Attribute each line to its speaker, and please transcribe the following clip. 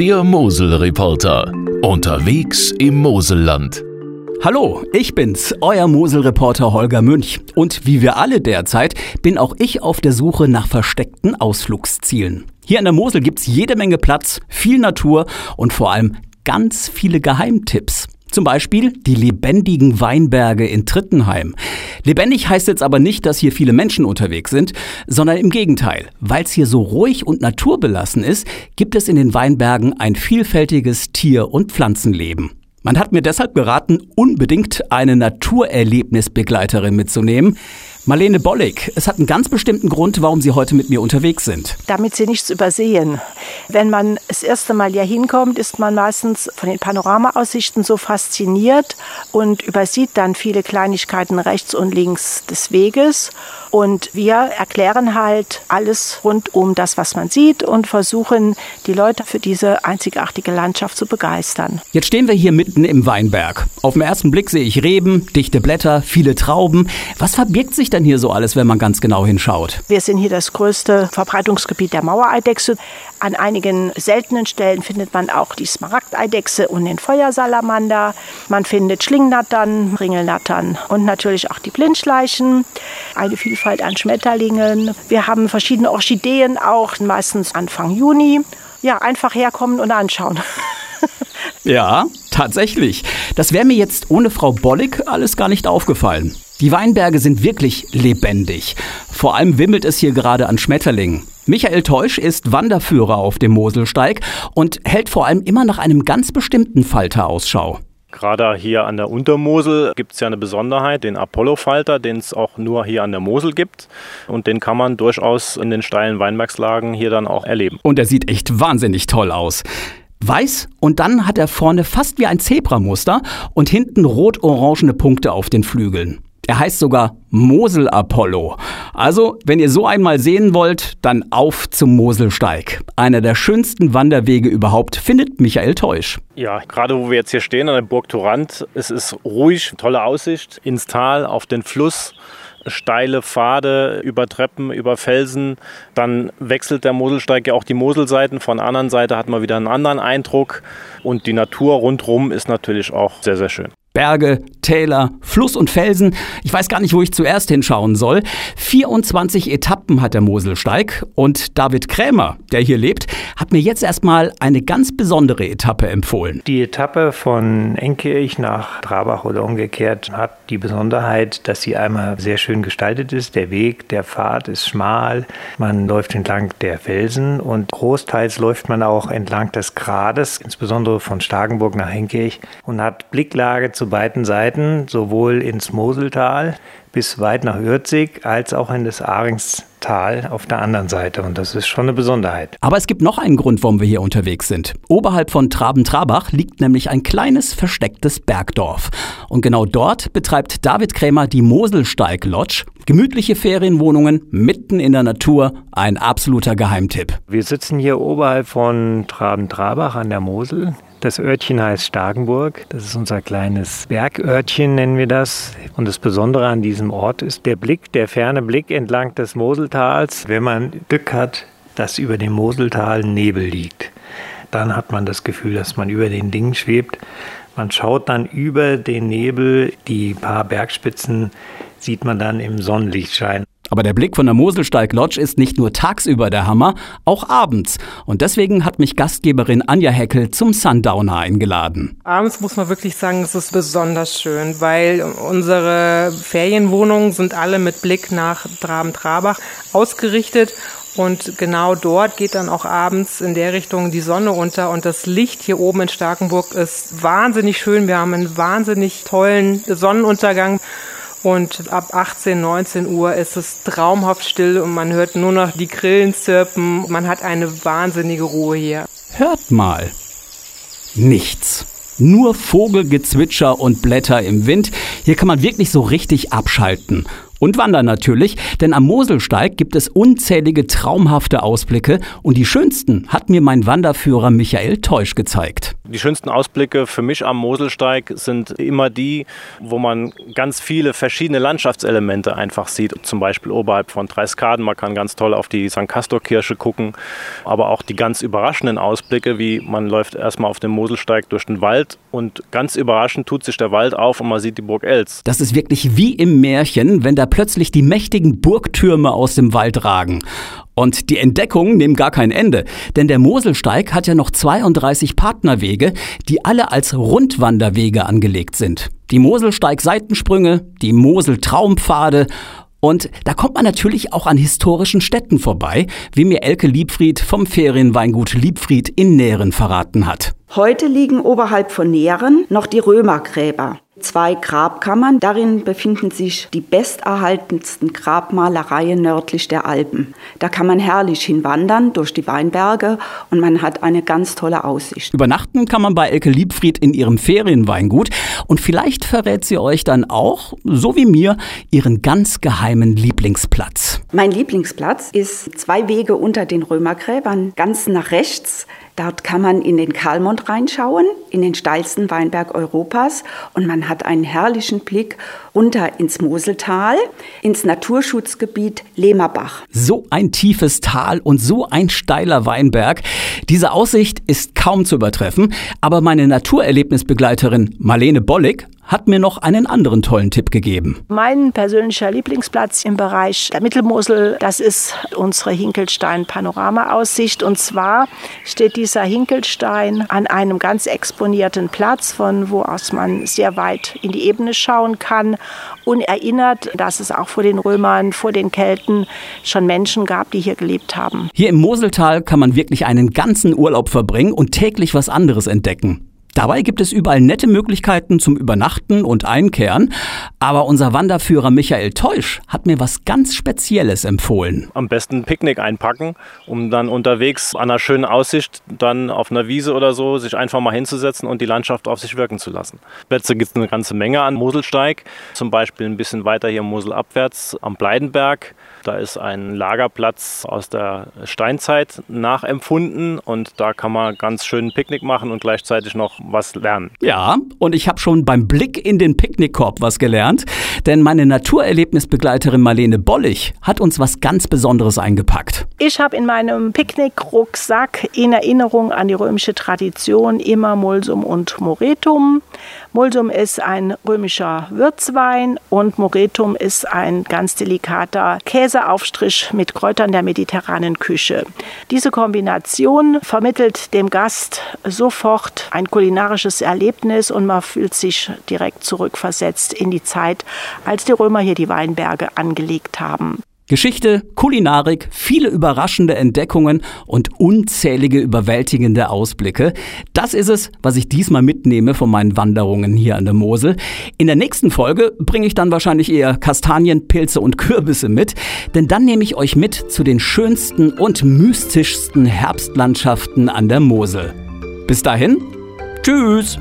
Speaker 1: Der Mosel-Reporter. Unterwegs im Moselland.
Speaker 2: Hallo, ich bin's, euer Mosel-Reporter Holger Münch. Und wie wir alle derzeit bin auch ich auf der Suche nach versteckten Ausflugszielen. Hier in der Mosel gibt's jede Menge Platz, viel Natur und vor allem ganz viele Geheimtipps. Zum Beispiel die lebendigen Weinberge in Trittenheim. Lebendig heißt jetzt aber nicht, dass hier viele Menschen unterwegs sind, sondern im Gegenteil. Weil es hier so ruhig und naturbelassen ist, gibt es in den Weinbergen ein vielfältiges Tier- und Pflanzenleben. Man hat mir deshalb geraten, unbedingt eine Naturerlebnisbegleiterin mitzunehmen. Marlene Bollig, es hat einen ganz bestimmten Grund, warum Sie heute mit mir unterwegs sind.
Speaker 3: Damit Sie nichts übersehen. Wenn man das erste Mal hier hinkommt, ist man meistens von den Panoramaaussichten so fasziniert und übersieht dann viele Kleinigkeiten rechts und links des Weges. Und wir erklären halt alles rund um das, was man sieht und versuchen, die Leute für diese einzigartige Landschaft zu begeistern.
Speaker 2: Jetzt stehen wir hier mitten im Weinberg. Auf den ersten Blick sehe ich Reben, dichte Blätter, viele Trauben. Was verbirgt sich denn hier so alles, wenn man ganz genau hinschaut?
Speaker 3: Wir sind hier das größte Verbreitungsgebiet der Mauereidechse. An einigen seltenen Stellen findet man auch die Smaragdeidechse und den Feuersalamander. Man findet Schlingnattern, Ringelnattern und natürlich auch die Blindschleichen. Eine Vielfalt an Schmetterlingen. Wir haben verschiedene Orchideen auch, meistens Anfang Juni. Ja, einfach herkommen und anschauen.
Speaker 2: Ja, tatsächlich. Das wäre mir jetzt ohne Frau Bollig alles gar nicht aufgefallen. Die Weinberge sind wirklich lebendig. Vor allem wimmelt es hier gerade an Schmetterlingen. Michael Teusch ist Wanderführer auf dem Moselsteig und hält vor allem immer nach einem ganz bestimmten Falter Ausschau.
Speaker 4: Gerade hier an der Untermosel gibt es ja eine Besonderheit, den Apollo-Falter, den es auch nur hier an der Mosel gibt. Und den kann man durchaus in den steilen Weinbergslagen hier dann auch erleben.
Speaker 2: Und er sieht echt wahnsinnig toll aus. Weiß und dann hat er vorne fast wie ein Zebramuster und hinten rot-orangene Punkte auf den Flügeln. Er heißt sogar Mosel Apollo. Also, wenn ihr so einmal sehen wollt, dann auf zum Moselsteig. Einer der schönsten Wanderwege überhaupt, findet Michael Teusch.
Speaker 4: Ja, gerade wo wir jetzt hier stehen an der Burg Torrent, es ist ruhig, tolle Aussicht ins Tal, auf den Fluss steile Pfade über Treppen, über Felsen. Dann wechselt der Moselsteig ja auch die Moselseiten. Von der anderen Seite hat man wieder einen anderen Eindruck. Und die Natur rundherum ist natürlich auch sehr, sehr schön.
Speaker 2: Berge, Täler, Fluss und Felsen. Ich weiß gar nicht, wo ich zuerst hinschauen soll. 24 Etappen hat der Moselsteig und David Krämer, der hier lebt, hat mir jetzt erstmal eine ganz besondere Etappe empfohlen.
Speaker 5: Die Etappe von Enkirch nach Trabach oder umgekehrt hat die Besonderheit, dass sie einmal sehr schön gestaltet ist. Der Weg, der Pfad ist schmal. Man läuft entlang der Felsen und großteils läuft man auch entlang des Grades, insbesondere von Starkenburg nach Enkirch und hat Blicklage zu beiden Seiten, sowohl ins Moseltal bis weit nach Ürzig, als auch in das Aringstal auf der anderen Seite. Und das ist schon eine Besonderheit.
Speaker 2: Aber es gibt noch einen Grund, warum wir hier unterwegs sind. Oberhalb von Traben-Trabach liegt nämlich ein kleines verstecktes Bergdorf. Und genau dort betreibt David Krämer die Moselsteig Lodge. Gemütliche Ferienwohnungen mitten in der Natur, ein absoluter Geheimtipp.
Speaker 5: Wir sitzen hier oberhalb von Traben-Trabach an der Mosel. Das Örtchen heißt Starkenburg. Das ist unser kleines Bergörtchen, nennen wir das. Und das Besondere an diesem Ort ist der Blick, der ferne Blick entlang des Moseltals. Wenn man Glück hat, dass über dem Moseltal Nebel liegt, dann hat man das Gefühl, dass man über den Dingen schwebt. Man schaut dann über den Nebel, die paar Bergspitzen sieht man dann im Sonnenlichtschein.
Speaker 2: Aber der Blick von der Moselsteig Lodge ist nicht nur tagsüber der Hammer, auch abends. Und deswegen hat mich Gastgeberin Anja Heckel zum Sundowner eingeladen.
Speaker 6: Abends muss man wirklich sagen, es ist besonders schön, weil unsere Ferienwohnungen sind alle mit Blick nach Traben-Trabach ausgerichtet. Und genau dort geht dann auch abends in der Richtung die Sonne unter und das Licht hier oben in Starkenburg ist wahnsinnig schön. Wir haben einen wahnsinnig tollen Sonnenuntergang. Und ab 18, 19 Uhr ist es traumhaft still und man hört nur noch die Grillen zirpen. Man hat eine wahnsinnige Ruhe hier.
Speaker 2: Hört mal. Nichts. Nur Vogelgezwitscher und Blätter im Wind. Hier kann man wirklich so richtig abschalten. Und wandern natürlich, denn am Moselsteig gibt es unzählige traumhafte Ausblicke und die schönsten hat mir mein Wanderführer Michael Teusch gezeigt.
Speaker 4: Die schönsten Ausblicke für mich am Moselsteig sind immer die, wo man ganz viele verschiedene Landschaftselemente einfach sieht. Zum Beispiel oberhalb von Dreiskaden. Man kann ganz toll auf die St. Castor-Kirche gucken. Aber auch die ganz überraschenden Ausblicke, wie man läuft erstmal auf dem Moselsteig durch den Wald und ganz überraschend tut sich der Wald auf und man sieht die Burg Els.
Speaker 2: Das ist wirklich wie im Märchen, wenn da plötzlich die mächtigen Burgtürme aus dem Wald ragen. Und die Entdeckungen nehmen gar kein Ende, denn der Moselsteig hat ja noch 32 Partnerwege, die alle als Rundwanderwege angelegt sind. Die Moselsteig-Seitensprünge, die Mosel-Traumpfade und da kommt man natürlich auch an historischen Städten vorbei, wie mir Elke Liebfried vom Ferienweingut Liebfried in Nähren verraten hat.
Speaker 7: Heute liegen oberhalb von Nähren noch die Römergräber zwei Grabkammern. Darin befinden sich die besterhaltensten Grabmalereien nördlich der Alpen. Da kann man herrlich hinwandern durch die Weinberge und man hat eine ganz tolle Aussicht.
Speaker 2: Übernachten kann man bei Elke Liebfried in ihrem Ferienweingut und vielleicht verrät sie euch dann auch, so wie mir, ihren ganz geheimen Lieblingsplatz.
Speaker 7: Mein Lieblingsplatz ist zwei Wege unter den Römergräbern, ganz nach rechts. Dort kann man in den Kalmont reinschauen, in den steilsten Weinberg Europas und man hat einen herrlichen Blick runter ins Moseltal, ins Naturschutzgebiet Lehmerbach.
Speaker 2: So ein tiefes Tal und so ein steiler Weinberg. Diese Aussicht ist kaum zu übertreffen, aber meine Naturerlebnisbegleiterin Marlene Bollig hat mir noch einen anderen tollen Tipp gegeben.
Speaker 3: Mein persönlicher Lieblingsplatz im Bereich der Mittelmosel, das ist unsere Hinkelstein-Panoramaaussicht. Und zwar steht dieser Hinkelstein an einem ganz exponierten Platz, von wo aus man sehr weit in die Ebene schauen kann und erinnert, dass es auch vor den Römern, vor den Kelten schon Menschen gab, die hier gelebt haben.
Speaker 2: Hier im Moseltal kann man wirklich einen ganzen Urlaub verbringen und täglich was anderes entdecken. Dabei gibt es überall nette Möglichkeiten zum Übernachten und Einkehren. Aber unser Wanderführer Michael Teusch hat mir was ganz Spezielles empfohlen.
Speaker 4: Am besten ein Picknick einpacken, um dann unterwegs an einer schönen Aussicht dann auf einer Wiese oder so sich einfach mal hinzusetzen und die Landschaft auf sich wirken zu lassen. Plätze gibt es eine ganze Menge an Moselsteig, zum Beispiel ein bisschen weiter hier Mosel abwärts am Bleidenberg. Da ist ein Lagerplatz aus der Steinzeit nachempfunden und da kann man ganz schön Picknick machen und gleichzeitig noch was lernen.
Speaker 2: Ja, und ich habe schon beim Blick in den Picknickkorb was gelernt, denn meine Naturerlebnisbegleiterin Marlene Bollig hat uns was ganz Besonderes eingepackt.
Speaker 3: Ich habe in meinem Picknickrucksack in Erinnerung an die römische Tradition immer Mulsum und Moretum. Mulsum ist ein römischer Würzwein und Moretum ist ein ganz delikater Käseaufstrich mit Kräutern der mediterranen Küche. Diese Kombination vermittelt dem Gast sofort ein kulinarisches Erlebnis und man fühlt sich direkt zurückversetzt in die Zeit, als die Römer hier die Weinberge angelegt haben.
Speaker 2: Geschichte, Kulinarik, viele überraschende Entdeckungen und unzählige überwältigende Ausblicke. Das ist es, was ich diesmal mitnehme von meinen Wanderungen hier an der Mosel. In der nächsten Folge bringe ich dann wahrscheinlich eher Kastanien, Pilze und Kürbisse mit, denn dann nehme ich euch mit zu den schönsten und mystischsten Herbstlandschaften an der Mosel. Bis dahin, tschüss!